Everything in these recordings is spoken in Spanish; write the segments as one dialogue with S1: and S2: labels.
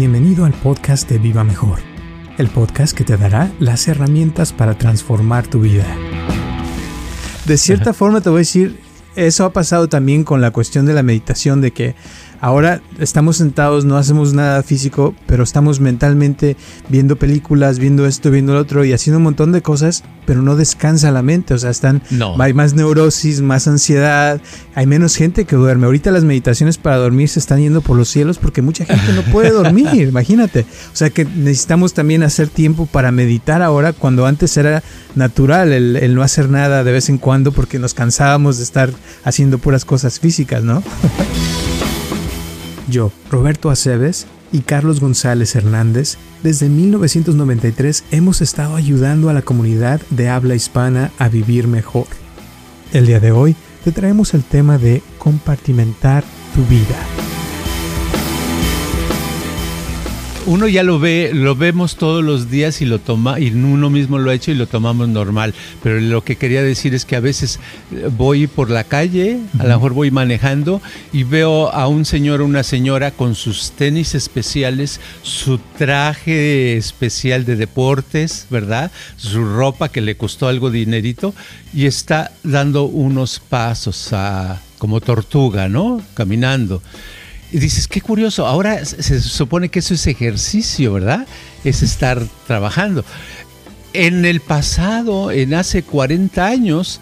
S1: Bienvenido al podcast de Viva Mejor, el podcast que te dará las herramientas para transformar tu vida. De cierta forma te voy a decir, eso ha pasado también con la cuestión de la meditación, de que Ahora estamos sentados, no hacemos nada físico, pero estamos mentalmente viendo películas, viendo esto, viendo lo otro y haciendo un montón de cosas, pero no descansa la mente. O sea, están, hay más neurosis, más ansiedad, hay menos gente que duerme. Ahorita las meditaciones para dormir se están yendo por los cielos porque mucha gente no puede dormir, imagínate. O sea que necesitamos también hacer tiempo para meditar ahora cuando antes era natural el, el no hacer nada de vez en cuando porque nos cansábamos de estar haciendo puras cosas físicas, ¿no? Yo, Roberto Aceves y Carlos González Hernández, desde 1993 hemos estado ayudando a la comunidad de habla hispana a vivir mejor. El día de hoy te traemos el tema de compartimentar tu vida.
S2: Uno ya lo ve, lo vemos todos los días y lo toma, y uno mismo lo ha hecho y lo tomamos normal. Pero lo que quería decir es que a veces eh, voy por la calle, a lo mejor voy manejando y veo a un señor o una señora con sus tenis especiales, su traje especial de deportes, ¿verdad? Su ropa que le costó algo dinerito y está dando unos pasos a, como tortuga, ¿no? Caminando. Y dices, qué curioso, ahora se supone que eso es ejercicio, ¿verdad? Es estar trabajando. En el pasado, en hace 40 años,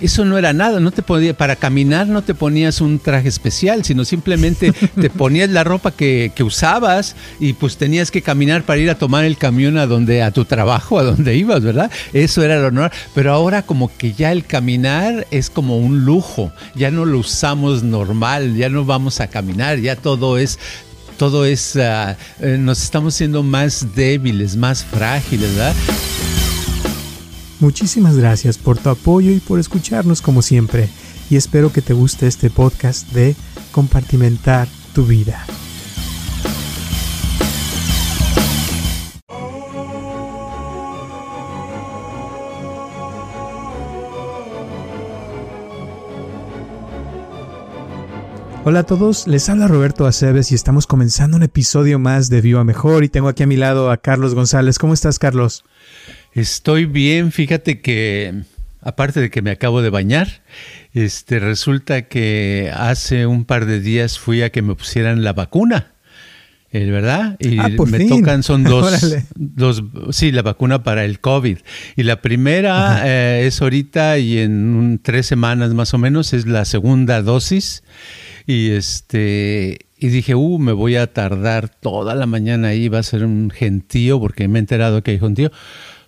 S2: eso no era nada, no te podía, para caminar no te ponías un traje especial, sino simplemente te ponías la ropa que, usabas y pues tenías que caminar para ir a tomar el camión a donde, a tu trabajo, a donde ibas, ¿verdad? Eso era lo normal. Pero ahora como que ya el caminar es como un lujo, ya no lo usamos normal, ya no vamos a caminar, ya todo es todo es, eh, nos estamos siendo más débiles, más frágiles, ¿verdad?
S1: Muchísimas gracias por tu apoyo y por escucharnos como siempre y espero que te guste este podcast de compartimentar tu vida. Hola a todos, les habla Roberto Aceves y estamos comenzando un episodio más de Viva Mejor y tengo aquí a mi lado a Carlos González. ¿Cómo estás, Carlos?
S2: Estoy bien, fíjate que aparte de que me acabo de bañar, este resulta que hace un par de días fui a que me pusieran la vacuna. Eh, ¿Verdad? Y
S1: ah,
S2: me tocan, son dos, dos, sí, la vacuna para el COVID. Y la primera eh, es ahorita y en tres semanas más o menos es la segunda dosis. Y este, y dije, uh, me voy a tardar toda la mañana ahí, va a ser un gentío, porque me he enterado que hay gentío.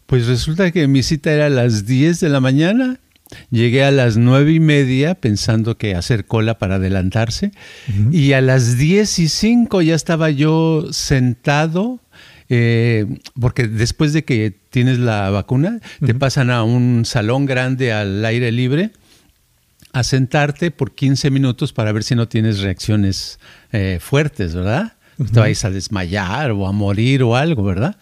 S2: Pues resulta que mi cita era a las 10 de la mañana. Llegué a las nueve y media pensando que hacer cola para adelantarse. Y a las diez y cinco ya estaba yo sentado. Eh, porque después de que tienes la vacuna, te pasan a un salón grande al aire libre a sentarte por 15 minutos para ver si no tienes reacciones eh, fuertes, ¿verdad? Te vais a desmayar o a morir o algo, ¿verdad?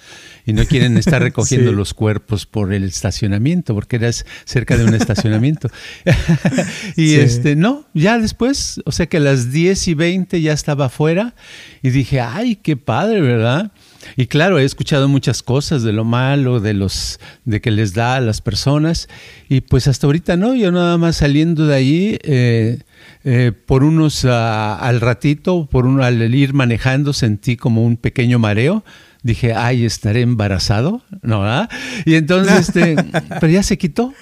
S2: Y no quieren estar recogiendo los cuerpos por el estacionamiento, porque eras cerca de un estacionamiento. y este, no, ya después, o sea que a las 10 y 20 ya estaba afuera y dije, ay, qué padre, ¿verdad? Y claro, he escuchado muchas cosas de lo malo, de los de que les da a las personas y pues hasta ahorita no, yo nada más saliendo de allí eh, eh, por unos ah, al ratito, por uno al ir manejando sentí como un pequeño mareo, dije, ay, estaré embarazado, ¿no? ¿verdad? Y entonces, este, pero ya se quitó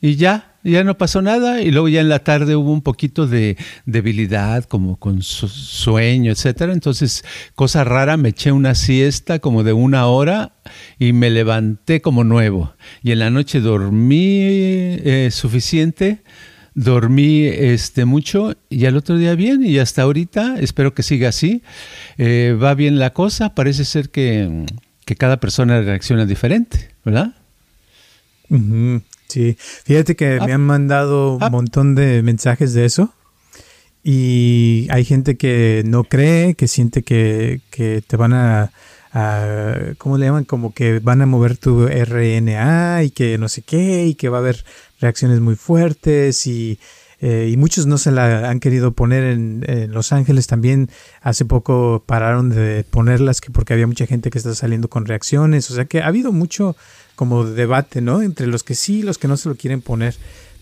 S2: y ya, ya no pasó nada. Y luego ya en la tarde hubo un poquito de debilidad, como con sueño, etcétera. Entonces, cosa rara, me eché una siesta como de una hora y me levanté como nuevo. Y en la noche dormí eh, suficiente dormí este, mucho y al otro día bien y hasta ahorita espero que siga así. Eh, va bien la cosa, parece ser que, cada persona reacciona diferente, ¿verdad?
S1: Sí, fíjate que me ah. han mandado un ah. montón de mensajes de eso y hay gente que no cree, que siente que, te van a, a, ¿cómo le llaman? Como que van a mover tu RNA y que no sé qué y que va a haber reacciones muy fuertes y eh, y muchos no se la han querido poner en, Los Ángeles también hace poco pararon de ponerlas que porque había mucha gente que está saliendo con reacciones o sea que ha habido mucho como debate no entre los que sí y los que no se lo quieren poner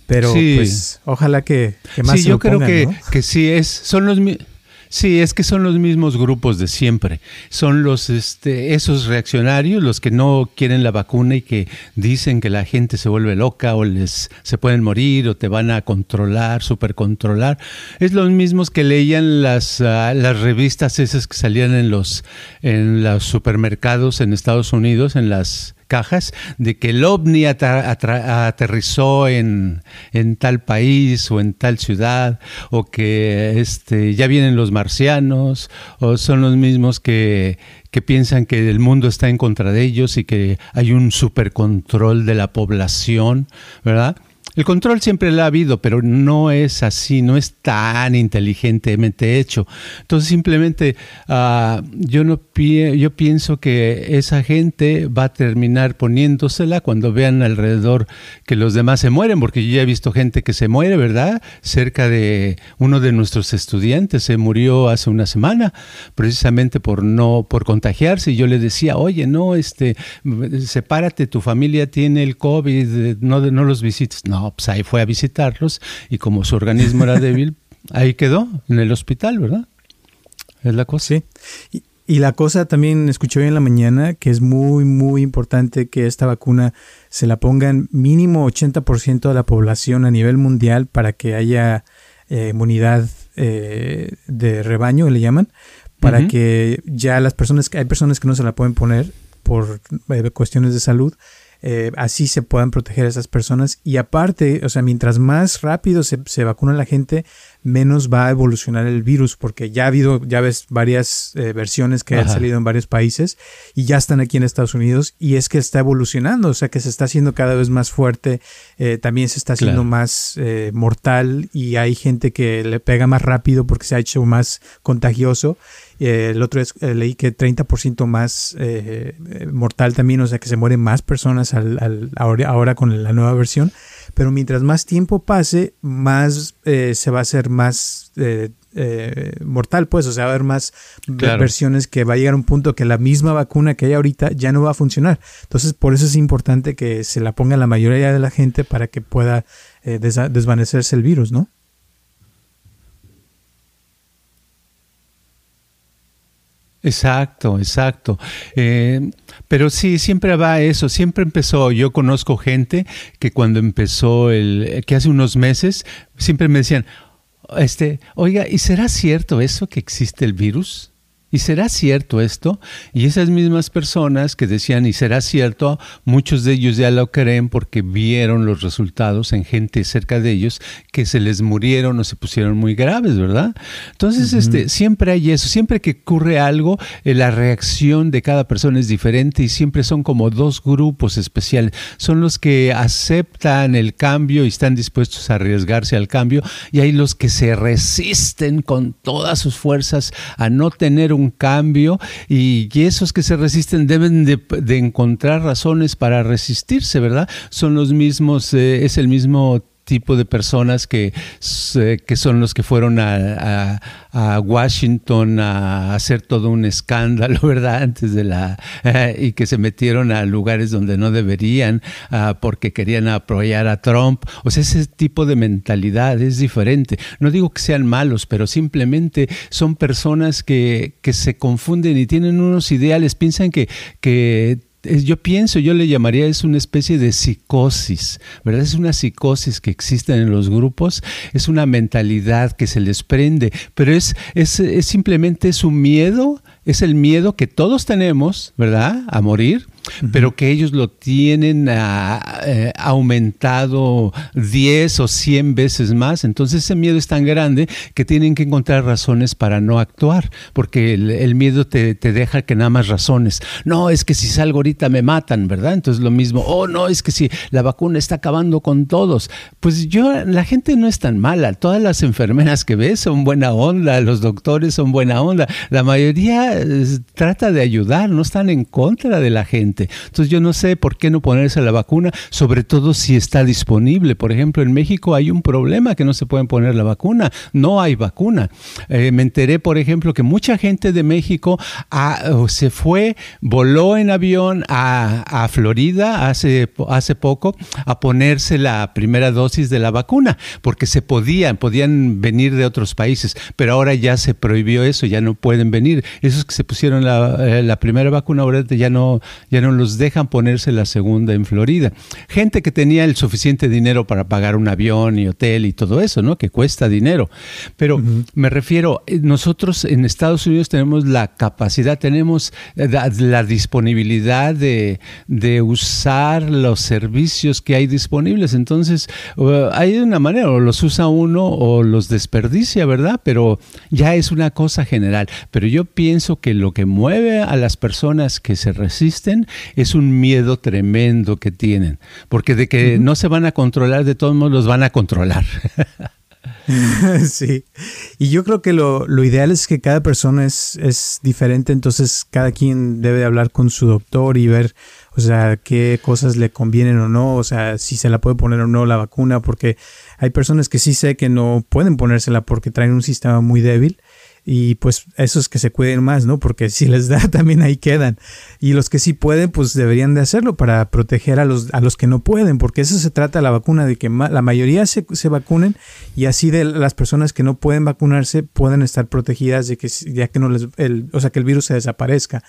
S1: pero pues ojalá que, más
S2: sí, yo creo que, que sí es son los Sí, es que son los mismos grupos de siempre. Son los este, esos reaccionarios, los que no quieren la vacuna y que dicen que la gente se vuelve loca o les se pueden morir o te van a controlar, supercontrolar. Es los mismos que leían las, ah, las revistas esas que salían en los en los supermercados en Estados Unidos, en las cajas de que el ovni aterrizó en, tal país o en tal ciudad o que este, ya vienen los marcianos o son los mismos que, que piensan que el mundo está en contra de ellos y que hay un supercontrol de la población, ¿verdad? El control siempre lo ha habido, pero no es así, no es tan inteligentemente hecho. Entonces simplemente uh, yo, no yo pienso que esa gente va a terminar poniéndosela cuando vean alrededor que los demás se mueren, porque yo ya he visto gente que se muere, ¿verdad? Cerca de uno de nuestros estudiantes se murió hace una semana, precisamente por no, por contagiarse. Y yo le decía, oye, no, este, sepárate, tu familia tiene el COVID, no, no los visites. No, pues ahí fue a visitarlos y como su organismo era débil, ahí quedó en el hospital, ¿verdad? Es la cosa.
S1: Sí. Y, la cosa también escuché hoy en la mañana que es muy, muy importante que esta vacuna se la pongan mínimo 80% de la población a nivel mundial para que haya eh, inmunidad eh, de rebaño, le llaman, para que ya las personas, hay personas que no se la pueden poner por eh, cuestiones de salud, eh, así se puedan proteger a esas personas. Y aparte, o sea, mientras más rápido se, se vacuna la gente, menos va a evolucionar el virus, porque ya ha habido, ya ves, varias eh, versiones que han salido en varios países y ya están aquí en Estados Unidos y es que está evolucionando, o sea, que se está haciendo cada vez más fuerte, eh, también se está haciendo más eh, mortal y hay gente que le pega más rápido porque se ha hecho más contagioso. el otro es, leí que 30% más mortal también, o sea, que se mueren más personas al, ahora, ahora con la nueva versión pero mientras más tiempo pase, más eh, se va a hacer más eh, eh, mortal, pues, o sea, va a haber más versiones que va a llegar a un punto que la misma vacuna que hay ahorita ya no va a funcionar. Entonces, por eso es importante que se la ponga la mayoría de la gente para que pueda desvanecerse el virus, ¿no?
S2: Exacto, exacto. Eh, pero sí, siempre va eso, siempre empezó. Yo conozco gente que cuando empezó el, que hace unos meses, siempre me decían, este, oiga, ¿y será cierto eso que existe el virus? ¿Y será cierto esto? Y esas mismas personas que decían, ¿y será cierto? Muchos de ellos ya lo creen porque vieron los resultados en gente cerca de ellos que se les murieron o se pusieron muy graves, ¿verdad? Entonces, este, siempre hay eso, siempre que ocurre algo, eh, la reacción de cada persona es diferente y siempre son como dos grupos especiales. Son los que aceptan el cambio y están dispuestos a arriesgarse al cambio y hay los que se resisten con todas sus fuerzas a no tener un un cambio y, esos que se resisten deben de, encontrar razones para resistirse, ¿verdad? Son los mismos, eh, es el mismo tipo de personas que, que son los que fueron a, Washington a hacer todo un escándalo, ¿verdad? Antes de la... Eh, y que se metieron a lugares donde no deberían ah, porque querían apoyar a Trump. O sea, ese tipo de mentalidad es diferente. No digo que sean malos, pero simplemente son personas que, que se confunden y tienen unos ideales, piensan que, que yo pienso, yo le llamaría, es una especie de psicosis, ¿verdad? Es una psicosis que existe en los grupos, es una mentalidad que se les prende, pero es, es, es simplemente su miedo, es el miedo que todos tenemos, ¿verdad? A morir, pero que ellos lo tienen ah, eh, aumentado 10 o 100 veces más. Entonces ese miedo es tan grande que tienen que encontrar razones para no actuar, porque el, miedo te, deja que nada más razones. No, es que si salgo ahorita me matan, ¿verdad? Entonces lo mismo, oh, no, es que si la vacuna está acabando con todos. Pues yo, la gente no es tan mala. Todas las enfermeras que ves son buena onda, los doctores son buena onda. La mayoría eh, trata de ayudar, no están en contra de la gente. Entonces yo no sé por qué no ponerse la vacuna, sobre todo si está disponible. Por ejemplo, en México hay un problema que no se pueden poner la vacuna, no hay vacuna. Eh, me enteré, por ejemplo, que mucha gente de México se fue, voló en avión a, a Florida hace, hace poco a ponerse la primera dosis de la vacuna, porque se podían, podían venir de otros países, pero ahora ya se prohibió eso, ya no pueden venir. Esos que se pusieron la, eh, la primera vacuna ahora ya no, ya no los dejan ponerse la segunda en Florida. Gente que tenía el suficiente dinero para pagar un avión y hotel y todo eso, ¿no? Que cuesta dinero. Pero me refiero, eh, nosotros en Estados Unidos tenemos la capacidad, tenemos eh, la, disponibilidad de, de, usar los servicios que hay disponibles. Entonces, hay una manera, o los usa uno o los desperdicia, ¿verdad? Pero ya es una cosa general. Pero yo pienso que lo que mueve a las personas que se resisten es un miedo tremendo que tienen, porque de que no se van a controlar, de todos modos los van a controlar.
S1: sí, y yo creo que lo, ideal es que cada persona es, es diferente, entonces cada quien debe hablar con su doctor y ver, o sea, qué cosas le convienen o no, o sea, si se la puede poner o no la vacuna, porque hay personas que sí sé que no pueden ponérsela porque traen un sistema muy débil y pues esos que se cuiden más, ¿no? Porque si les da también ahí quedan. Y los que sí pueden, pues deberían de hacerlo para proteger a los, a los que no pueden, porque eso se trata la vacuna, de que la mayoría se, se vacunen y así de las personas que no pueden vacunarse pueden estar protegidas de que ya que no les, el, o sea, que el virus se desaparezca.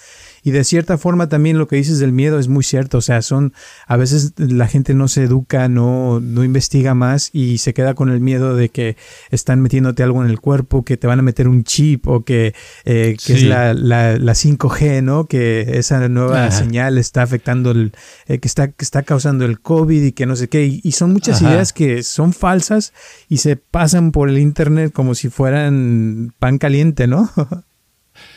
S1: Y de cierta forma también lo que dices del miedo es muy cierto, o sea, son, a veces la gente no se educa, no, no investiga más y se queda con el miedo de que están metiéndote algo en el cuerpo, que te van a meter un chip o que, eh, que es la, la, la, 5G, ¿no? Que esa nueva señal está afectando, el, eh, que, está, que está causando el COVID y que no sé qué. Y, son muchas ideas que son falsas y se pasan por el Internet como si fueran pan caliente, ¿no?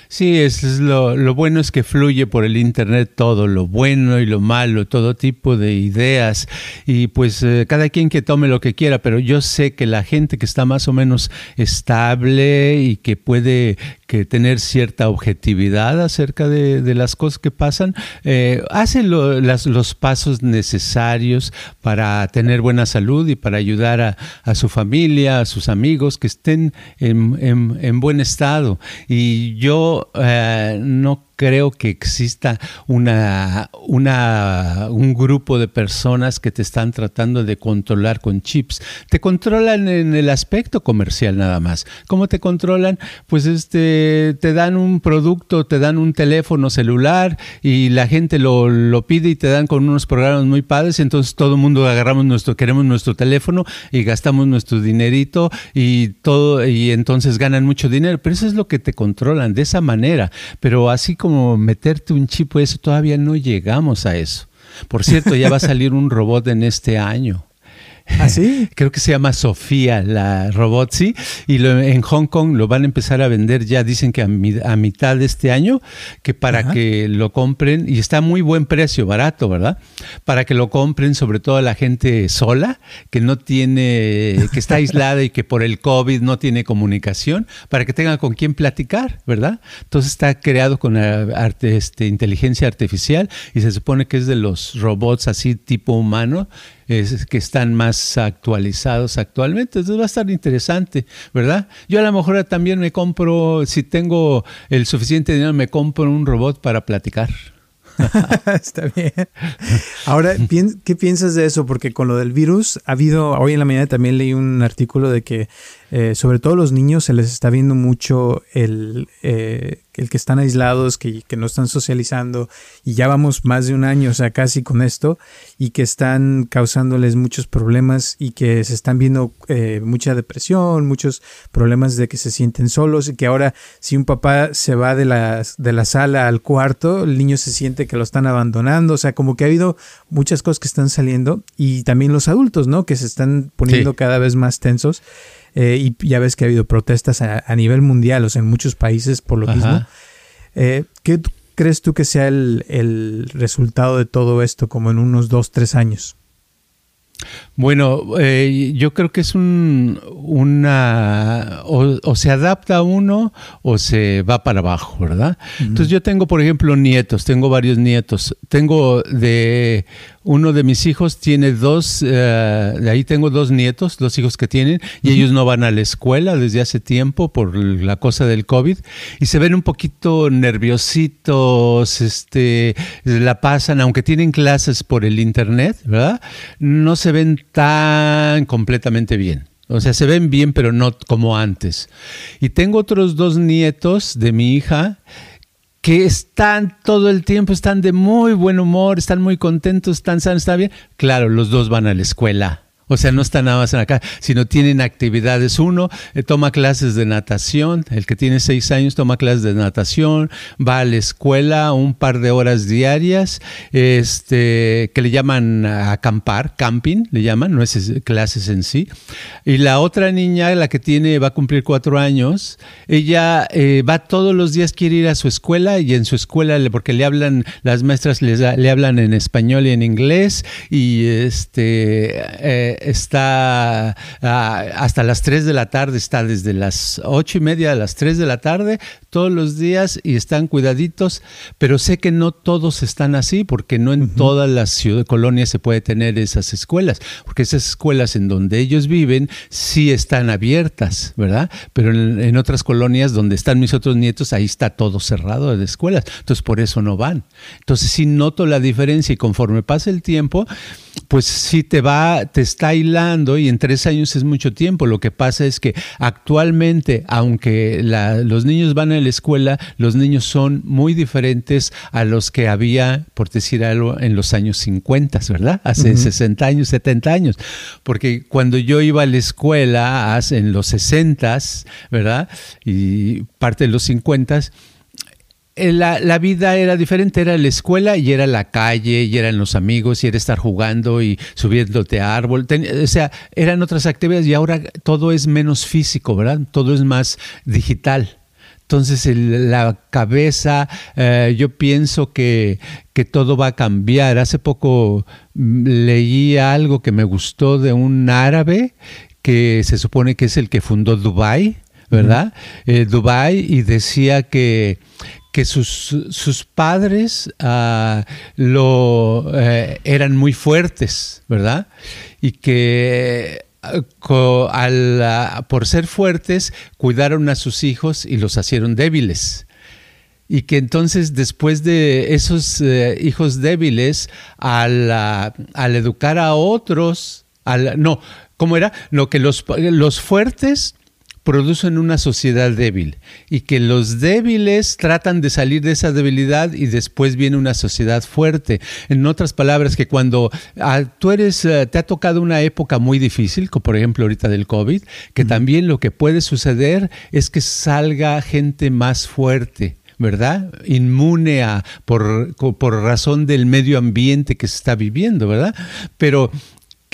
S2: Sí, es, lo, lo, bueno es que fluye por el Internet todo, lo bueno y lo malo, todo tipo de ideas. Y pues eh, cada quien que tome lo que quiera, pero yo sé que la gente que está más o menos estable y que puede que tener cierta objetividad acerca de, las cosas que pasan, eh, hace los pasos necesarios para tener buena salud y para ayudar a, su familia, a sus amigos que estén en, en buen estado. Y yo eh, no creo que exista una, una, un grupo de personas que te están tratando de controlar con chips. Te controlan en el aspecto comercial nada más. ¿Cómo te controlan? Pues este, te dan un producto, te dan un teléfono celular y la gente lo, lo pide y te dan con unos programas muy padres. Entonces todo el mundo agarramos nuestro, queremos nuestro teléfono y gastamos nuestro dinerito y todo, y entonces ganan mucho dinero. Pero eso es lo que te controlan de esa manera. Pero así como como meterte un chip, eso todavía no llegamos a eso. Por cierto, ya va a salir un robot en este año.
S1: ¿Ah, sí?
S2: Creo que se llama Sofía, la robot, sí. Y en Hong Kong lo van a empezar a vender ya, dicen que a, mitad de este año, que para que lo compren, y está a muy buen precio, barato, ¿verdad? Para que lo compren, sobre todo la gente sola, que no tiene, que está aislada y que por el COVID no tiene comunicación, para que tengan con quién platicar, ¿verdad? Entonces está creado con arte, este, inteligencia artificial y se supone que es de los robots así tipo humano es, que están más actualizados actualmente. Entonces va a estar interesante, ¿verdad? Yo a lo mejor también me compro, si tengo el suficiente dinero, me compro un robot para platicar.
S1: Está bien. Ahora, ¿qué piensas de eso? Porque con lo del virus ha habido, hoy en la mañana también leí un artículo de que eh, sobre todo los niños se les está viendo mucho el, eh, el que están aislados, que, que, no están socializando y ya vamos más de un año, o sea, casi con esto, y que están causándoles muchos problemas y que se están viendo eh, mucha depresión, muchos problemas de que se sienten solos y que ahora si un papá se va de la, de la sala al cuarto, el niño se siente que lo están abandonando, o sea, como que ha habido muchas cosas que están saliendo y también los adultos, ¿no? Que se están poniendo cada vez más tensos. Eh, y ya ves que ha habido protestas a, nivel mundial, o sea, en muchos países por lo mismo. Eh, ¿Qué crees tú que sea el, resultado de todo esto como en unos dos, tres años?
S2: Bueno, eh, yo creo que es un, una, o, se adapta a uno o se va para abajo, ¿verdad? Entonces yo tengo, por ejemplo, nietos, tengo varios nietos. Tengo de, uno de mis hijos tiene dos, eh, de ahí tengo dos nietos, dos hijos que tienen, y ellos no van a la escuela desde hace tiempo por la cosa del COVID, y se ven un poquito nerviositos, este, la pasan, aunque tienen clases por el internet, ¿verdad? No se ven tan completamente bien. O sea, se ven bien, pero no como antes. Y tengo otros dos nietos de mi hija que están todo el tiempo, están de muy buen humor, están muy contentos, están sanos, está bien. Claro, los dos van a la escuela o sea, no está nada más en acá, sino tienen actividades. Uno eh, toma clases de natación, el que tiene seis años toma clases de natación, va a la escuela un par de horas diarias, este, que le llaman acampar, camping, le llaman, no es clases en sí. Y la otra niña, la que tiene, va a cumplir cuatro años, ella eh, va todos los días, quiere ir a su escuela y en su escuela, porque le hablan, las maestras le hablan en español y en inglés y este... Eh, está ah, hasta las 3 de la tarde, está desde las 8 y media a las 3 de la tarde todos los días y están cuidaditos, pero sé que no todos están así porque no en todas las ciudades, colonias se puede tener esas escuelas, porque esas escuelas en donde ellos viven sí están abiertas, ¿verdad? Pero en, otras colonias donde están mis otros nietos, ahí está todo cerrado de escuelas, entonces por eso no van. Entonces sí noto la diferencia y conforme pasa el tiempo, pues sí te va, te está hilando y en tres años es mucho tiempo. Lo que pasa es que actualmente, aunque los niños van a la escuela, los niños son muy diferentes a los que había, por decir algo, en los años 50, ¿verdad? Hace 60 años, 70 años. Porque cuando yo iba a la escuela, en los 60, ¿verdad? Y parte de los 50, eh, la, vida era diferente, era la escuela y era la calle y eran los amigos y era estar jugando y subiéndote a árbol. o sea, eran otras actividades y ahora todo es menos físico, ¿verdad? Todo es más digital. Entonces la cabeza, eh, yo pienso que, que, todo va a cambiar. Hace poco mm, leí algo que me gustó de un árabe que se supone que es el que fundó Dubai, ¿verdad? Eh, Dubai y decía que que sus, sus padres ah, lo, eh, eran muy fuertes, ¿verdad? Y que ah, por ser fuertes cuidaron a sus hijos y los hicieron débiles. Y que entonces después de esos eh, hijos débiles, al, al, educar a otros, al, no, ¿cómo era? No, que los, los fuertes producen una sociedad débil y que los débiles tratan de salir de esa debilidad y después viene una sociedad fuerte. En otras palabras, que cuando ah, tú eres, eh, te ha tocado una época muy difícil, como por ejemplo ahorita del COVID, que también lo que puede suceder es que salga gente más fuerte. ¿verdad? Inmune a, por, por razón del medio ambiente que se está viviendo, ¿verdad? Pero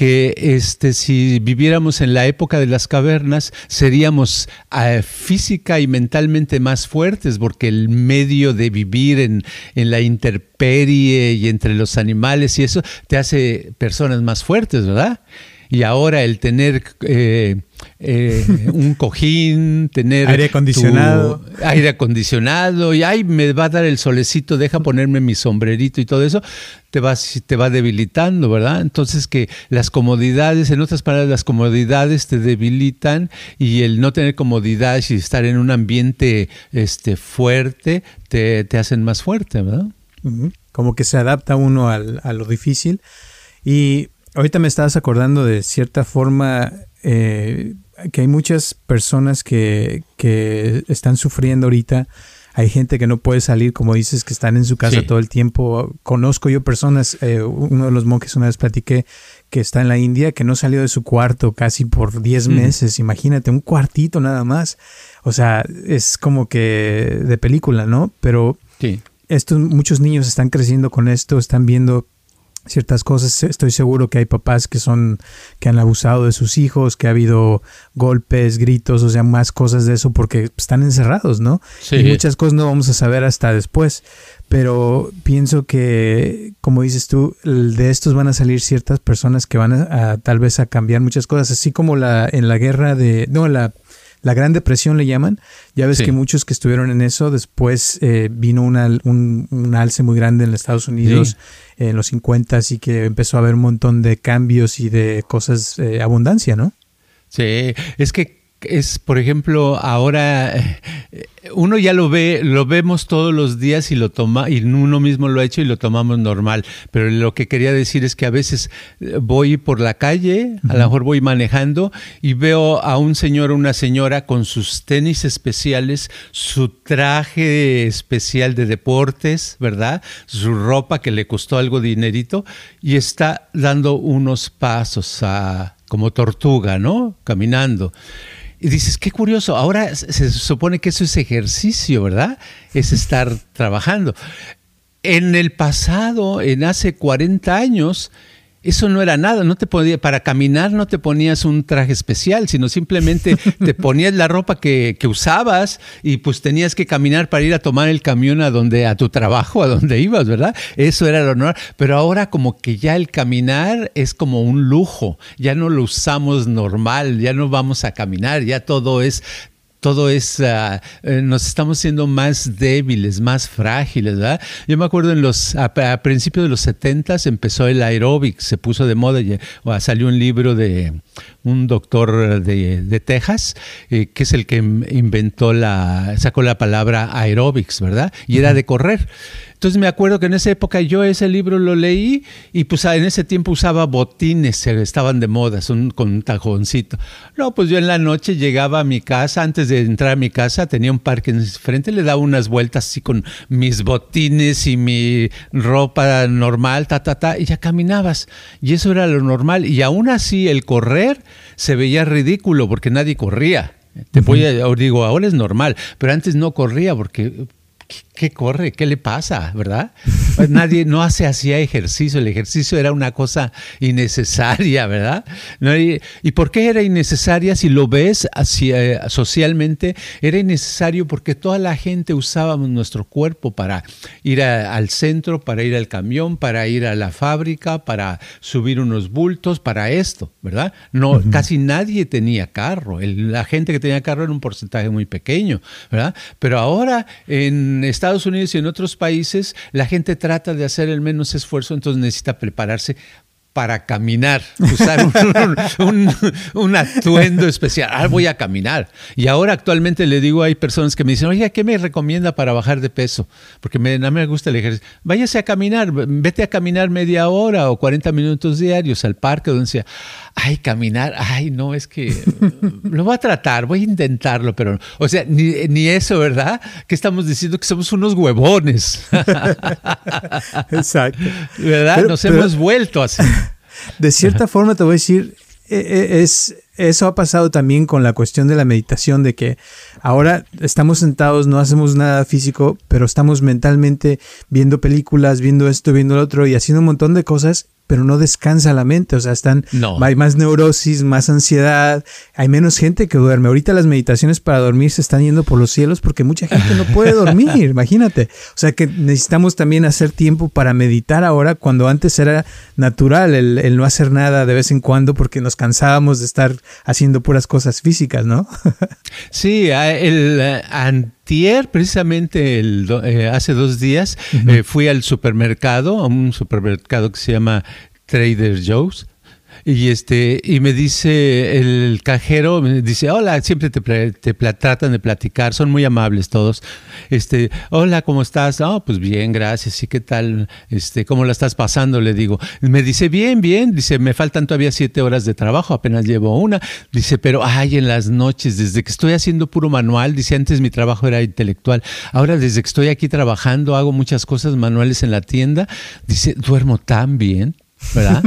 S2: que este, si viviéramos en la época de las cavernas, seríamos eh, física y mentalmente más fuertes, porque el medio de vivir en, en la interperie y entre los animales y eso te hace personas más fuertes, ¿verdad? Y ahora el tener eh, eh, un cojín, tener
S1: aire acondicionado,
S2: aire acondicionado y ay me va a dar el solecito, deja ponerme mi sombrerito y todo eso, te va te va debilitando, ¿verdad? Entonces que las comodidades, en otras palabras, las comodidades te debilitan y el no tener comodidades y estar en un ambiente este fuerte te, hacen más fuerte, ¿verdad?
S1: Como que se adapta uno al, a lo difícil y Ahorita me estabas acordando de cierta forma eh, que hay muchas personas que, que, están sufriendo ahorita. Hay gente que no puede salir, como dices, que están en su casa todo el tiempo. Conozco yo personas, eh, uno de los monjes una vez platiqué que está en la India, que no salió de su cuarto casi por 10 meses. Imagínate, un cuartito nada más. O sea, es como que de película, ¿no? Pero estos muchos niños están creciendo con esto, están viendo ciertas cosas. Estoy seguro que hay papás que son que han abusado de sus hijos, que ha habido golpes, gritos, o sea, más cosas de eso porque están encerrados, ¿no? Y muchas cosas no vamos a saber hasta después. Pero pienso que, como dices tú, de estos van a salir ciertas personas que van a, tal vez a cambiar muchas cosas, así como la en la guerra de no la la Gran Depresión le llaman. Ya ves que muchos que estuvieron en eso, después eh, vino una, un, un, alce muy grande en Estados Unidos en los 50 y que empezó a haber un montón de cambios y de cosas, eh, abundancia, ¿no?
S2: Sí, es que es, por ejemplo, ahora eh, uno ya lo ve, lo vemos todos los días y lo toma, y uno mismo lo ha hecho y lo tomamos normal. Pero lo que quería decir es que a veces eh, voy por la calle, a lo mejor voy manejando y veo a un señor o una señora con sus tenis especiales, su traje especial de deportes, ¿verdad? Su ropa que le costó algo dinerito y está dando unos pasos a, como tortuga, ¿no? Caminando. Y dices, qué curioso, ahora se supone que eso es ejercicio, ¿verdad? Es estar trabajando. En el pasado, en hace 40 años, eso no era nada, no te podía, para caminar no te ponías un traje especial, sino simplemente te ponías la ropa que, que, usabas y pues tenías que caminar para ir a tomar el camión a donde, a tu trabajo, a donde ibas, ¿verdad? Eso era lo normal. Pero ahora como que ya el caminar es como un lujo, ya no lo usamos normal, ya no vamos a caminar, ya todo es todo es, ah, eh, nos estamos siendo más débiles, más frágiles, ¿verdad? Yo me acuerdo en los, a, principios de los 70 empezó el aeróbic, se puso de moda, y, salió un libro de un doctor de, Texas, eh, que es el que inventó la, sacó la palabra aerobics, ¿verdad? Y era de correr. Entonces me acuerdo que en esa época yo ese libro lo leí y pues en ese tiempo usaba botines, estaban de moda, son con un tajoncito. No, pues yo en la noche llegaba a mi casa, antes de entrar a mi casa tenía un parque en frente, le daba unas vueltas así con mis botines y mi ropa normal, ta, ta, ta, y ya caminabas. Y eso era lo normal. Y aún así el correr se veía ridículo porque nadie corría. Te voy a, digo, ahora es normal, pero antes no corría porque ¿qué corre? ¿Qué le pasa? ¿Verdad? Nadie no hace hacía ejercicio, el ejercicio era una cosa innecesaria, ¿verdad? ¿Y, por qué era innecesaria? Si lo ves así, eh, socialmente, era innecesario porque toda la gente usábamos nuestro cuerpo para ir al centro, para ir al camión, para ir a la fábrica, para subir unos bultos, para esto, ¿verdad? No, casi nadie tenía carro. la gente que tenía carro era un porcentaje muy pequeño, ¿verdad? Pero ahora en Estados Unidos y en otros países la gente trata de hacer el menos esfuerzo, entonces necesita prepararse para caminar, usar un, atuendo especial. Ah, voy a caminar. Y ahora actualmente le digo, hay personas que me dicen, oye, ¿qué me recomienda para bajar de peso? Porque me, no me gusta el ejercicio. Váyase a caminar, vete a caminar media hora o 40 minutos diarios al parque, donde sea. Ay, caminar, ay, no, es que lo voy a tratar, voy a intentarlo, pero, o sea, ni, ni eso, ¿verdad? Que estamos diciendo que somos unos huevones.
S1: Exacto.
S2: ¿Verdad? Nos hemos vuelto así.
S1: De cierta forma te voy a decir, e, e, es, eso ha pasado también con la cuestión de la meditación, de que ahora estamos sentados, no hacemos nada físico, pero estamos mentalmente viendo películas, viendo esto, viendo lo otro y haciendo un montón de cosas pero no descansa la mente, o sea, están, hay más neurosis, más ansiedad, hay menos gente que duerme. Ahorita las meditaciones para dormir se están yendo por los cielos porque mucha gente no puede dormir, imagínate. O sea que necesitamos también hacer tiempo para meditar ahora cuando antes era natural el, no hacer nada de vez en cuando porque nos cansábamos de estar haciendo puras cosas físicas, ¿no?
S2: sí, el eh, antier, precisamente el, eh, hace dos días, eh, fui al supermercado, a un supermercado que se llama Trader Joe's. Y este, y me dice el cajero, me dice, hola, siempre te, te tratan de platicar, son muy amables todos. Este, hola, ¿cómo estás? Oh, pues bien, gracias. ¿Y qué tal? Este, ¿cómo la estás pasando? Le digo. Me dice, bien, bien. Dice, me faltan todavía siete horas de trabajo, apenas llevo una. Dice, pero ay, en las noches, desde que estoy haciendo puro manual, dice, antes mi trabajo era intelectual. Ahora, desde que estoy aquí trabajando, hago muchas cosas manuales en la tienda. Dice, duermo tan bien ¿verdad?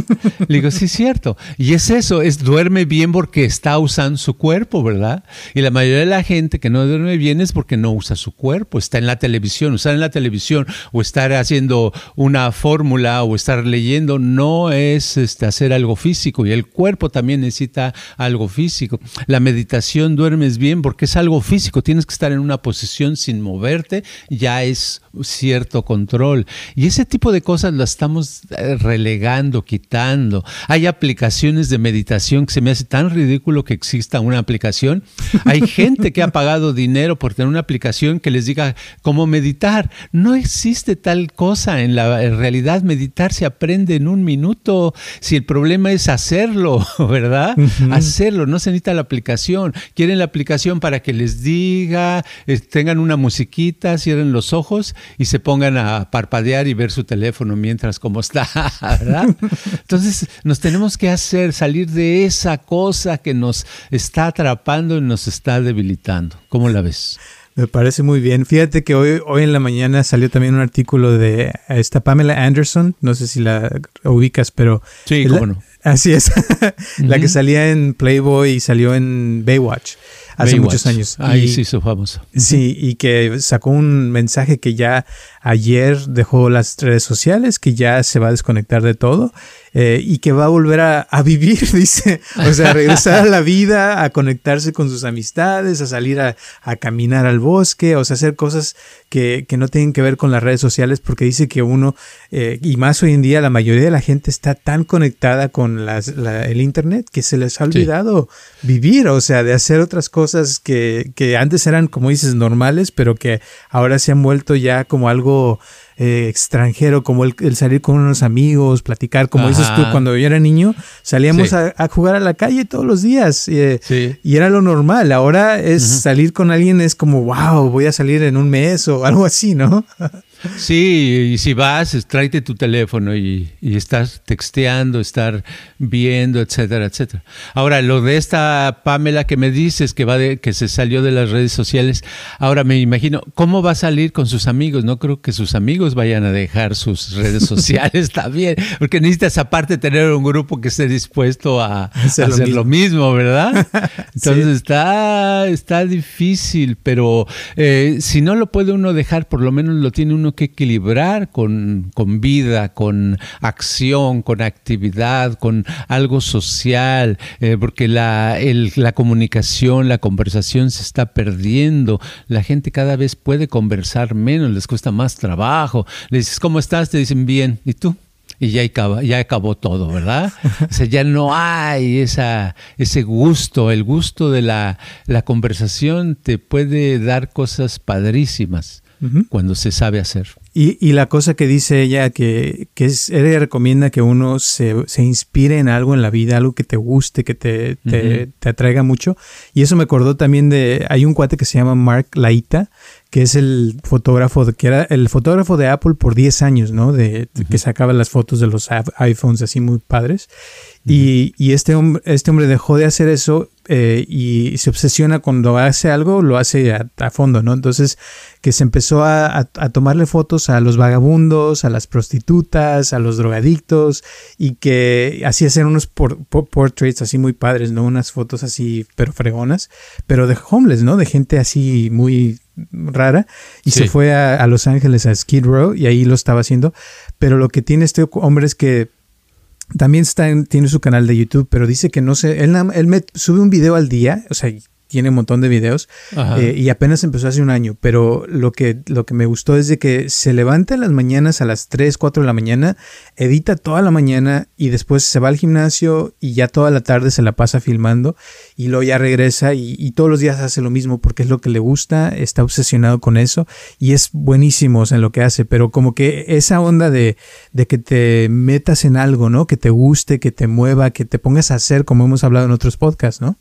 S2: Le digo, sí, es cierto. Y es eso, es duerme bien porque está usando su cuerpo, ¿verdad? Y la mayoría de la gente que no duerme bien es porque no usa su cuerpo, está en la televisión, usar en la televisión o estar haciendo una fórmula o estar leyendo no es este, hacer algo físico y el cuerpo también necesita algo físico. La meditación duermes bien porque es algo físico, tienes que estar en una posición sin moverte, ya es cierto control. Y ese tipo de cosas las estamos eh, relegando, quitando. Hay aplicaciones de meditación que se me hace tan ridículo que exista una aplicación. Hay gente que ha pagado dinero por tener una aplicación que les diga cómo meditar. No existe tal cosa. En la realidad, meditar se aprende en un minuto. Si el problema es hacerlo, ¿verdad? Hacerlo, no se necesita la aplicación. Quieren la aplicación para que les diga, eh, tengan una musiquita, cierren los ojos y se pongan a parpadear y ver su teléfono mientras como está, ¿verdad? Entonces nos tenemos que hacer salir de esa cosa que nos está atrapando y nos está debilitando. ¿Cómo la ves?
S1: Me parece muy bien. Fíjate que hoy, hoy en la mañana salió también un artículo de esta Pamela Anderson, no sé si la ubicas, pero...
S2: Sí, cómo no.
S1: Así es, la que salía en Playboy y salió en Baywatch hace muchos años.
S2: Ahí sí hizo famoso.
S1: Sí, y que sacó un mensaje que ya ayer dejó las redes sociales, que ya se va a desconectar de todo eh, y que va a volver a, vivir, dice. O sea, a regresar a la vida, a conectarse con sus amistades, a salir a, caminar al bosque, o sea, hacer cosas que, no tienen que ver con las redes sociales, porque dice que uno, eh, y más hoy en día, la mayoría de la gente está tan conectada con el Internet que se les ha olvidado vivir, o sea, de hacer otras cosas que, que antes eran, como dices, normales, pero que ahora se han vuelto ya como algo eh, extranjero, como el, salir con unos amigos, platicar, como dices tú, cuando yo era niño, salíamos a, jugar a la calle todos los días eh, y era lo normal. Ahora es salir con alguien, es como, wow, voy a salir en un mes o algo así, ¿no?
S2: Sí, y si vas, tráete tu teléfono y, estás texteando, estar viendo, etcétera, etcétera. Ahora, lo de esta Pamela que me dices que va de, que se salió de las redes sociales, ahora me imagino, ¿cómo va a salir con sus amigos? No creo que sus amigos vayan a dejar sus redes sociales también, porque necesitas aparte tener un grupo que esté dispuesto a hacer, lo, mismo. ¿verdad? Entonces está, está difícil, pero eh, si no lo puede uno dejar, por lo menos lo tiene uno que equilibrar con, vida, con acción, con actividad, con algo social, eh, porque la, la comunicación, la conversación se está perdiendo. La gente cada vez puede conversar menos, les cuesta más trabajo. Le dices, ¿cómo estás? Te dicen bien. ¿Y tú? y ya acabó, ya acabó todo, ¿verdad? O sea, ya no hay esa, ese gusto, el gusto de la, la conversación te puede dar cosas padrísimas cuando se sabe hacer.
S1: Y, y, la cosa que dice ella, que, que es, ella recomienda que uno se, se, inspire en algo en la vida, algo que te guste, que te, te, te, atraiga mucho. Y eso me acordó también de, hay un cuate que se llama Mark Laita, que es el fotógrafo, de, que era el fotógrafo de Apple por 10 años, ¿no? De, que sacaba las fotos de los iPhones así muy padres. Y, y este, hombre, este hombre dejó de hacer eso eh, y se obsesiona cuando hace algo, lo hace a, fondo, ¿no? Entonces, que se empezó a, a, tomarle fotos a los vagabundos, a las prostitutas, a los drogadictos, y que así hacer unos portraits así muy padres, ¿no? Unas fotos así, pero fregonas, pero de homeless, ¿no? De gente así muy rara, y se fue a, a Los Ángeles, a Skid Row, y ahí lo estaba haciendo. Pero lo que tiene este hombre es que también está tiene su canal de YouTube, pero dice que no sé, él, él me sube un video al día, o sea, tiene un montón de videos eh, y apenas empezó hace un año, pero lo que, lo que me gustó es de que se levanta en las mañanas a las 3, 4 de la mañana, edita toda la mañana y después se va al gimnasio y ya toda la tarde se la pasa filmando y luego ya regresa y, todos los días hace lo mismo porque es lo que le gusta, está obsesionado con eso y es buenísimo en lo que hace, pero como que esa onda de, de que te metas en algo, ¿no? Que te guste, que te mueva, que te pongas a hacer como hemos hablado en otros podcasts, ¿no?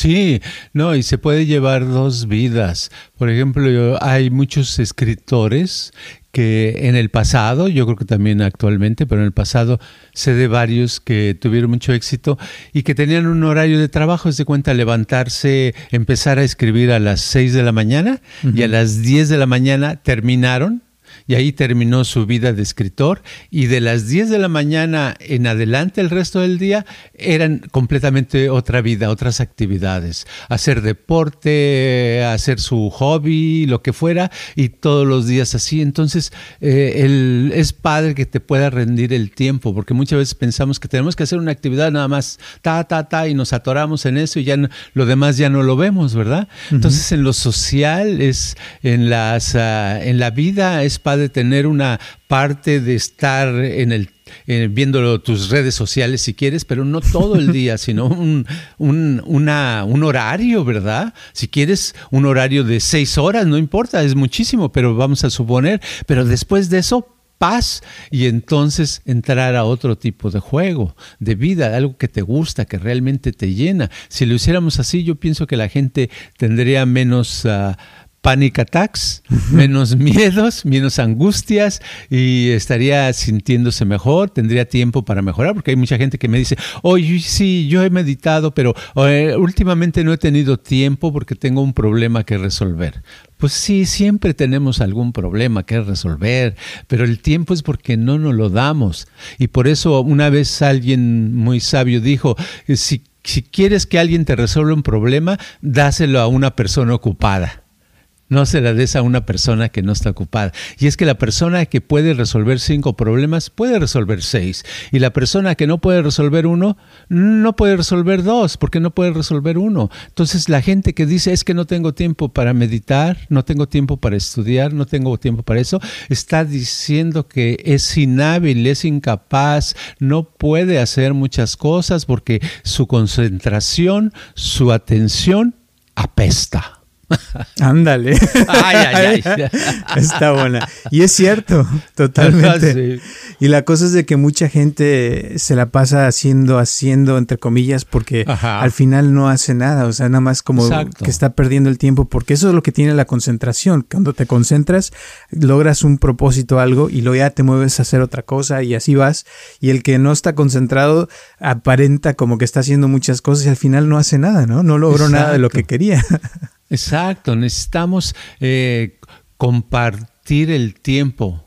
S2: Sí, no, y se puede llevar dos vidas. Por ejemplo, hay muchos escritores que en el pasado, yo creo que también actualmente, pero en el pasado sé de varios que tuvieron mucho éxito y que tenían un horario de trabajo, es de cuenta levantarse, empezar a escribir a las 6 de la mañana y a las 10 de la mañana terminaron y ahí terminó su vida de escritor y de las 10 de la mañana en adelante el resto del día eran completamente otra vida, otras actividades, hacer deporte, hacer su hobby, lo que fuera y todos los días así. Entonces eh, es padre que te pueda rendir el tiempo porque muchas veces pensamos que tenemos que hacer una actividad nada más ta, ta, ta y nos atoramos en eso y ya lo demás ya no lo vemos, ¿verdad? Entonces en lo social es en las ah, en la vida es padre de tener una parte de estar en el viendo tus redes sociales si quieres, pero no todo el día, sino un, un, una, un horario, ¿verdad? Si quieres un horario de seis horas, no importa, es muchísimo, pero vamos a suponer, pero después de eso, paz y entonces entrar a otro tipo de juego, de vida, algo que te gusta, que realmente te llena. Si lo hiciéramos así, yo pienso que la gente tendría menos... Uh, panic attacks, menos miedos, menos angustias y estaría sintiéndose mejor, tendría tiempo para mejorar, porque hay mucha gente que me dice, oye, sí, yo he meditado, pero eh, últimamente no he tenido tiempo porque tengo un problema que resolver. Pues sí, siempre tenemos algún problema que resolver, pero el tiempo es porque no nos lo damos. Y por eso una vez alguien muy sabio dijo, si, si quieres que alguien te resuelva un problema, dáselo a una persona ocupada. No se la des a una persona que no está ocupada. Y es que la persona que puede resolver cinco problemas puede resolver seis. Y la persona que no puede resolver uno, no puede resolver dos, porque no puede resolver uno. Entonces la gente que dice es que no tengo tiempo para meditar, no tengo tiempo para estudiar, no tengo tiempo para eso, está diciendo que es inhábil, es incapaz, no puede hacer muchas cosas porque su concentración, su atención apesta.
S1: Ándale. Ay, ay, ay. Está buena. Y es cierto, totalmente. Y la cosa es de que mucha gente se la pasa haciendo, haciendo, entre comillas, porque al final no hace nada. O sea, nada más como que está perdiendo el tiempo, porque eso es lo que tiene la concentración. Cuando te concentras, logras un propósito, algo, y luego ya te mueves a hacer otra cosa y así vas. Y el que no está concentrado aparenta como que está haciendo muchas cosas y al final no hace nada, ¿no? No logró nada de lo que quería.
S2: Exacto, necesitamos eh, compartir el tiempo.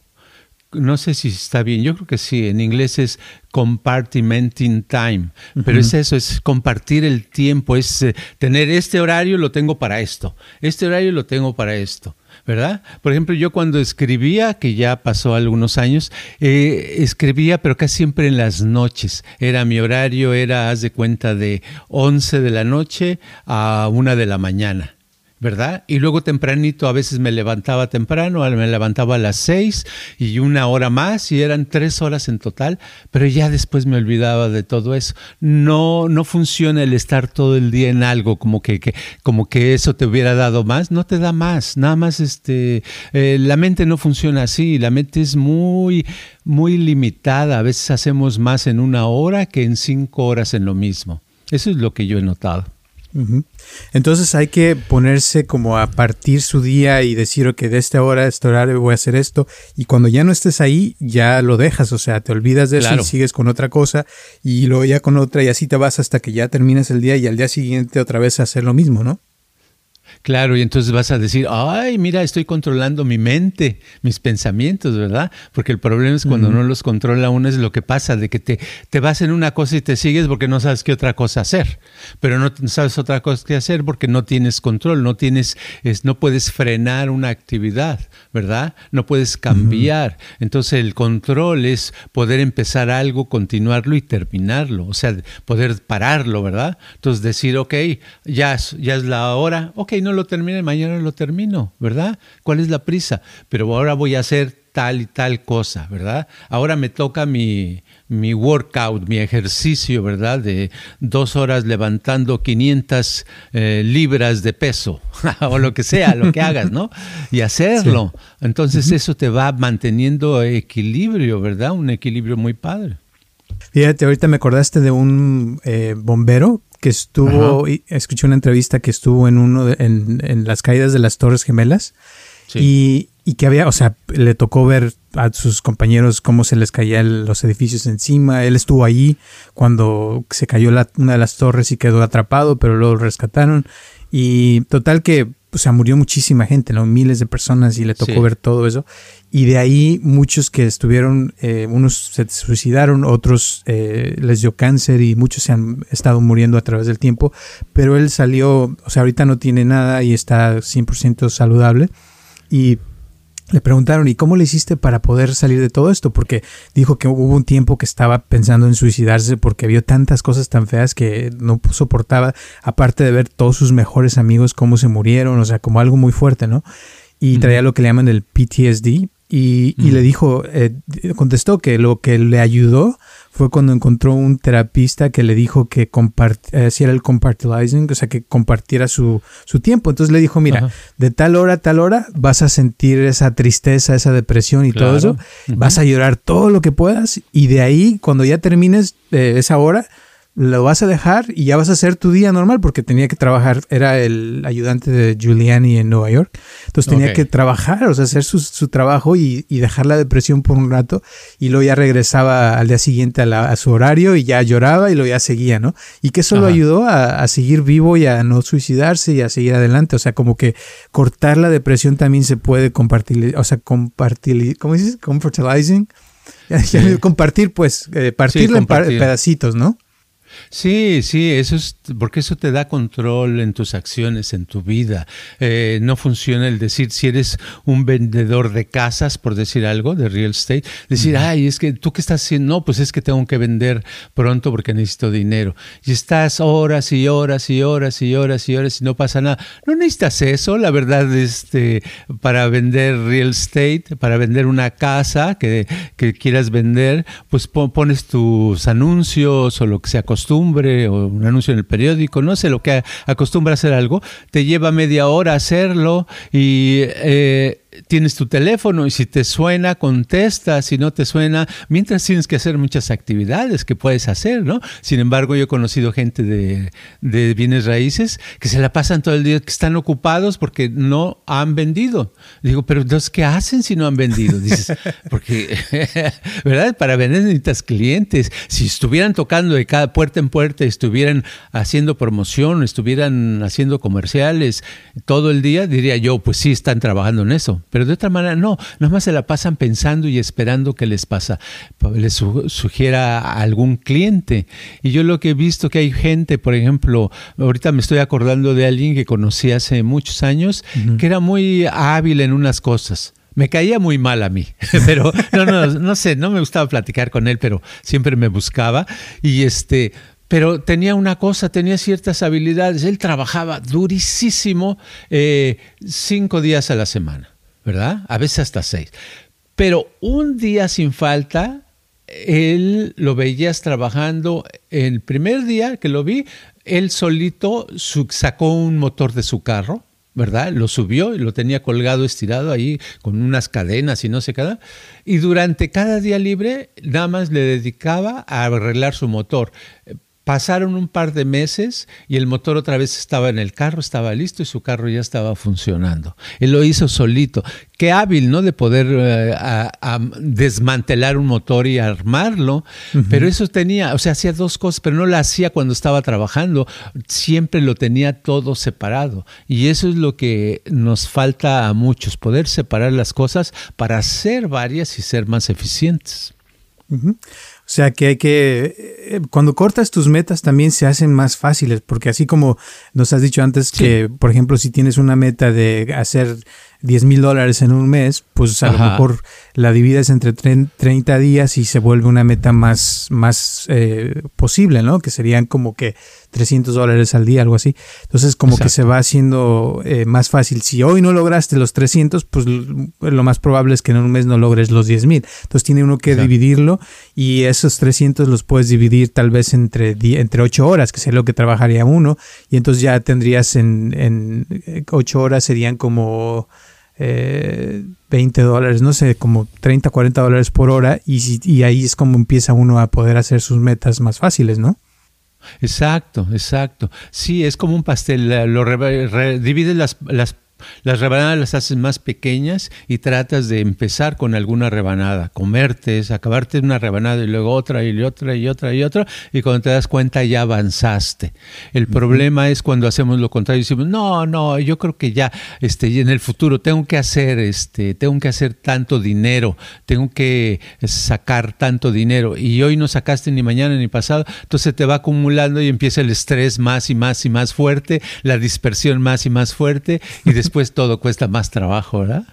S2: No sé si está bien, yo creo que sí, en inglés es compartimenting time, pero es eso, es compartir el tiempo, es eh, tener este horario lo tengo para esto, este horario lo tengo para esto. ¿verdad? Por ejemplo, yo cuando escribía, que ya pasó algunos años, eh, escribía, pero casi siempre en las noches. Era mi horario, era, haz de cuenta, de 11 de la noche a 1 de la mañana. ¿Verdad? Y luego tempranito a veces me levantaba temprano, me levantaba a las seis y una hora más y eran tres horas en total, pero ya después me olvidaba de todo eso. No, no funciona el estar todo el día en algo como que, como que eso te hubiera dado más, no te da más, nada más este, eh, la mente no funciona así, la mente es muy, muy limitada, a veces hacemos más en una hora que en cinco horas en lo mismo. Eso es lo que yo he notado.
S1: Entonces hay que ponerse como a partir su día y decir, que de esta hora a esta hora voy a hacer esto. Y cuando ya no estés ahí, ya lo dejas, o sea, te olvidas de eso y sigues con otra cosa y luego ya con otra y así te vas hasta que ya terminas el día y al día siguiente otra vez hacer lo mismo, ¿no?
S2: Claro, y entonces vas a decir, ay, mira, estoy controlando mi mente, mis pensamientos, ¿verdad? Porque el problema es cuando no los controla uno, es lo que pasa, de que te, te vas en una cosa y te sigues porque no sabes qué otra cosa hacer, pero no sabes otra cosa que hacer porque no tienes control, no tienes, es, no puedes frenar una actividad, ¿verdad? No puedes cambiar. Entonces el control es poder empezar algo, continuarlo y terminarlo, o sea, poder pararlo, ¿verdad? Entonces decir, ok, ya, ya es la hora, ok, no lo termine, mañana lo termino, ¿verdad? ¿Cuál es la prisa? Pero ahora voy a hacer tal y tal cosa, ¿verdad? Ahora me toca mi, mi workout, mi ejercicio, ¿verdad? De dos horas levantando 500 eh, libras de peso, o lo que sea, lo que hagas, ¿no? Y hacerlo. Entonces eso te va manteniendo equilibrio, ¿verdad? Un equilibrio muy padre.
S1: Fíjate, ahorita me acordaste de un eh, bombero que estuvo, escuché una entrevista que estuvo en uno en, en, las caídas de las Torres Gemelas y, y, que había, o sea, le tocó ver a sus compañeros cómo se les caían los edificios encima. Él estuvo allí cuando se cayó la, una de las torres y quedó atrapado, pero luego lo rescataron. Y total que o sea, murió muchísima gente, ¿no? Miles de personas y le tocó ver todo eso. Y de ahí muchos que estuvieron, eh, unos se suicidaron, otros eh, les dio cáncer y muchos se han estado muriendo a través del tiempo. Pero él salió, o sea, ahorita no tiene nada y está 100% saludable. Y le preguntaron, ¿y cómo le hiciste para poder salir de todo esto? Porque dijo que hubo un tiempo que estaba pensando en suicidarse porque vio tantas cosas tan feas que no soportaba, aparte de ver todos sus mejores amigos cómo se murieron, o sea, como algo muy fuerte, ¿no? Y traía lo que le llaman el PTSD, y, le dijo, eh, contestó que lo que le ayudó fue cuando encontró un terapista que le dijo que eh, si era el compartilizing, o sea, que compartiera su, su tiempo. Entonces le dijo, mira, de tal hora a tal hora vas a sentir esa tristeza, esa depresión y todo eso, vas a llorar todo lo que puedas y de ahí, cuando ya termines eh, esa hora, lo vas a dejar y ya vas a hacer tu día normal porque tenía que trabajar, era el ayudante de Giuliani en Nueva York, entonces tenía que trabajar, o sea, hacer su, su trabajo y, y, dejar la depresión por un rato y luego ya regresaba al día siguiente a, su horario y ya lloraba y lo ya seguía, ¿no? Y que eso lo ayudó a, a, seguir vivo y a no suicidarse y a seguir adelante, o sea, como que cortar la depresión también se puede compartir, o sea, compartir, ¿cómo dices? Compartilizing. Compartir, pues, eh, partirla en pedacitos, ¿no?
S2: Sí, sí, eso es porque eso te da control en tus acciones, en tu vida. Eh, no funciona el decir si eres un vendedor de casas, por decir algo, de real estate, decir, ay, es que tú qué estás haciendo, no, pues es que tengo que vender pronto porque necesito dinero. Y estás horas y horas y horas y horas y horas y no pasa nada. No necesitas eso, la verdad, este, para vender real estate, para vender una casa que, que quieras vender, pues pones tus anuncios o lo que sea o un anuncio en el periódico, no sé, lo que acostumbra hacer algo, te lleva media hora hacerlo y eh, tienes tu teléfono y si te suena, contesta, si no te suena, mientras tienes que hacer muchas actividades que puedes hacer, ¿no? Sin embargo, yo he conocido gente de, de bienes raíces que se la pasan todo el día, que están ocupados porque no han vendido. Digo, pero entonces, ¿qué hacen si no han vendido? Dices, porque, ¿verdad? Para vender necesitas clientes. Si estuvieran tocando de cada puerta en puerta, estuvieran haciendo promoción, estuvieran haciendo comerciales todo el día, diría yo, pues sí, están trabajando en eso pero de otra manera no, nada más se la pasan pensando y esperando que les pasa, les sugiera a algún cliente. Y yo lo que he visto que hay gente, por ejemplo, ahorita me estoy acordando de alguien que conocí hace muchos años, que era muy hábil en unas cosas. Me caía muy mal a mí, pero no, no, no sé, no me gustaba platicar con él, pero siempre me buscaba. Y este, pero tenía una cosa, tenía ciertas habilidades. Él trabajaba durísimo eh, cinco días a la semana. ¿Verdad? A veces hasta seis. Pero un día sin falta, él lo veías trabajando. El primer día que lo vi, él solito sacó un motor de su carro, ¿verdad? Lo subió y lo tenía colgado, estirado ahí con unas cadenas y no sé qué. Y durante cada día libre, nada más le dedicaba a arreglar su motor. Pasaron un par de meses y el motor otra vez estaba en el carro, estaba listo y su carro ya estaba funcionando. Él lo hizo solito. Qué hábil, ¿no? De poder eh, desmantelar un motor y armarlo. Pero eso tenía, o sea, hacía dos cosas, pero no lo hacía cuando estaba trabajando. Siempre lo tenía todo separado. Y eso es lo que nos falta a muchos, poder separar las cosas para ser varias y ser más eficientes.
S1: Sea que hay que, eh, cuando cortas tus metas también se hacen más fáciles, porque así como nos has dicho antes que, por ejemplo, si tienes una meta de hacer 10 mil dólares en un mes, pues a lo mejor la divides entre 30 días y se vuelve una meta más, más eh, posible, ¿no? Que serían como que 300 dólares al día, algo así. Entonces, como que se va haciendo eh, más fácil. Si hoy no lograste los 300, pues lo más probable es que en un mes no logres los 10 mil. Entonces, tiene uno que dividirlo y esos 300 los puedes dividir tal vez entre, entre 8 horas, que sería lo que trabajaría uno. Y entonces ya tendrías en, en 8 horas serían como eh, 20 dólares, no sé, como 30, 40 dólares por hora y, ahí es como empieza uno a poder hacer sus metas más fáciles, ¿no?
S2: Exacto, exacto. Sí, es como un pastel, lo divides las, las Las rebanadas las haces más pequeñas y tratas de empezar con alguna rebanada, comerte, acabarte una rebanada y luego otra y otra y otra y otra y cuando te das cuenta ya avanzaste. El problema es cuando hacemos lo contrario y decimos, no, no, yo creo que ya este, en el futuro tengo que hacer, este, tengo que hacer tanto dinero, tengo que sacar tanto dinero y hoy no sacaste ni mañana ni pasado, entonces te va acumulando y empieza el estrés más y más y más fuerte, la dispersión más y más fuerte y después todo cuesta más trabajo, ¿verdad?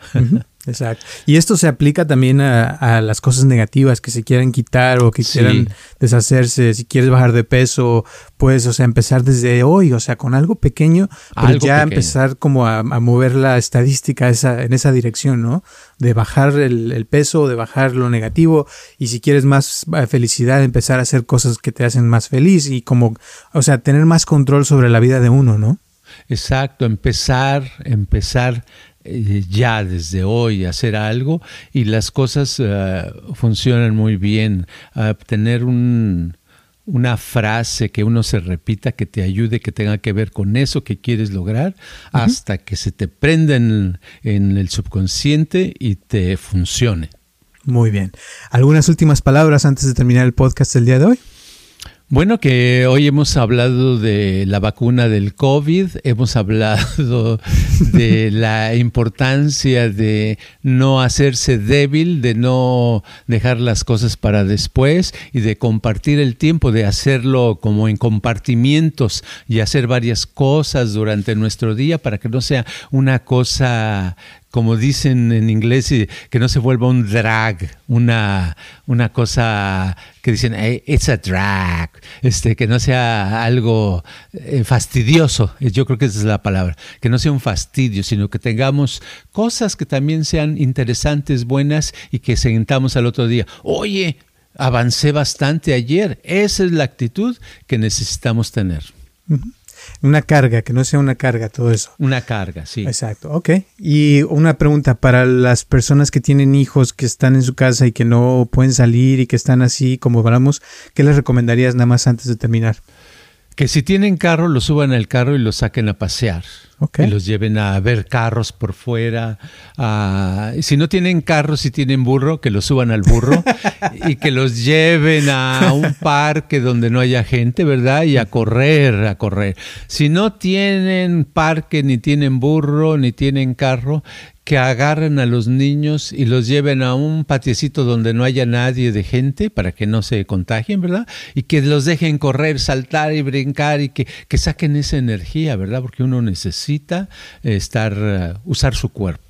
S1: Exacto. Y esto se aplica también a, las cosas negativas que se quieran quitar o que quieran deshacerse. Si quieres bajar de peso, puedes, o sea, empezar desde hoy, o sea, con algo pequeño, pero ya empezar como a, mover la estadística esa, en esa dirección, ¿no? De bajar el, el, peso, de bajar lo negativo. Y si quieres más eh, felicidad, empezar a hacer cosas que te hacen más feliz y como, o sea, tener más control sobre la vida de uno, ¿no?
S2: Exacto, empezar, empezar eh, ya desde hoy hacer algo y las cosas eh, funcionan muy bien. tener un, una frase que uno se repita que te ayude, que tenga que ver con eso que quieres lograr, hasta que se te prenda en, en el subconsciente y te funcione.
S1: Muy bien. ¿Algunas últimas palabras antes de terminar el podcast del día de hoy?
S2: Bueno, que hoy hemos hablado de la vacuna del COVID, hemos hablado de la importancia de no hacerse débil, de no dejar las cosas para después y de compartir el tiempo, de hacerlo como en compartimientos y hacer varias cosas durante nuestro día para que no sea una cosa como dicen en inglés, que no se vuelva un drag, una, una cosa que dicen, it's a drag, este, que no sea algo eh, fastidioso, yo creo que esa es la palabra, que no sea un fastidio, sino que tengamos cosas que también sean interesantes, buenas y que sentamos al otro día, oye, avancé bastante ayer, esa es la actitud que necesitamos tener.
S1: Una carga, que no sea una carga todo eso.
S2: Una carga, sí.
S1: Exacto, ok. Y una pregunta para las personas que tienen hijos que están en su casa y que no pueden salir y que están así como hablamos, ¿qué les recomendarías nada más antes de terminar?
S2: Que si tienen carro, lo suban al carro y lo saquen a pasear. Y los lleven a ver carros por fuera. si no tienen carro, si tienen burro, que los suban al burro y que los lleven a un parque donde no haya gente, ¿verdad? Y a correr, a correr. Si no tienen parque, ni tienen burro, ni tienen carro, que agarren a los niños y los lleven a un patiecito donde no haya nadie de gente para que no se contagien, ¿verdad? Y que los dejen correr, saltar y brincar y que, que saquen esa energía, ¿verdad? Porque uno necesita estar, eh, usar su cuerpo.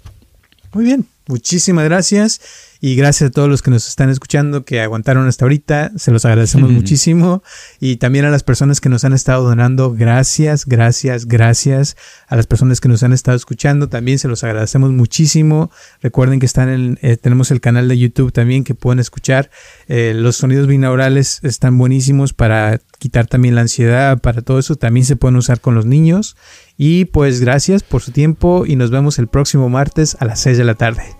S1: Muy bien, muchísimas gracias. Y gracias a todos los que nos están escuchando, que aguantaron hasta ahorita. Se los agradecemos muchísimo. Y también a las personas que nos han estado donando, gracias, gracias, gracias. A las personas que nos han estado escuchando, también se los agradecemos muchísimo. Recuerden que están en, eh, tenemos el canal de YouTube también que pueden escuchar. Eh, los sonidos binaurales están buenísimos para quitar también la ansiedad, para todo eso. También se pueden usar con los niños. Y pues gracias por su tiempo y nos vemos el próximo martes a las 6 de la tarde.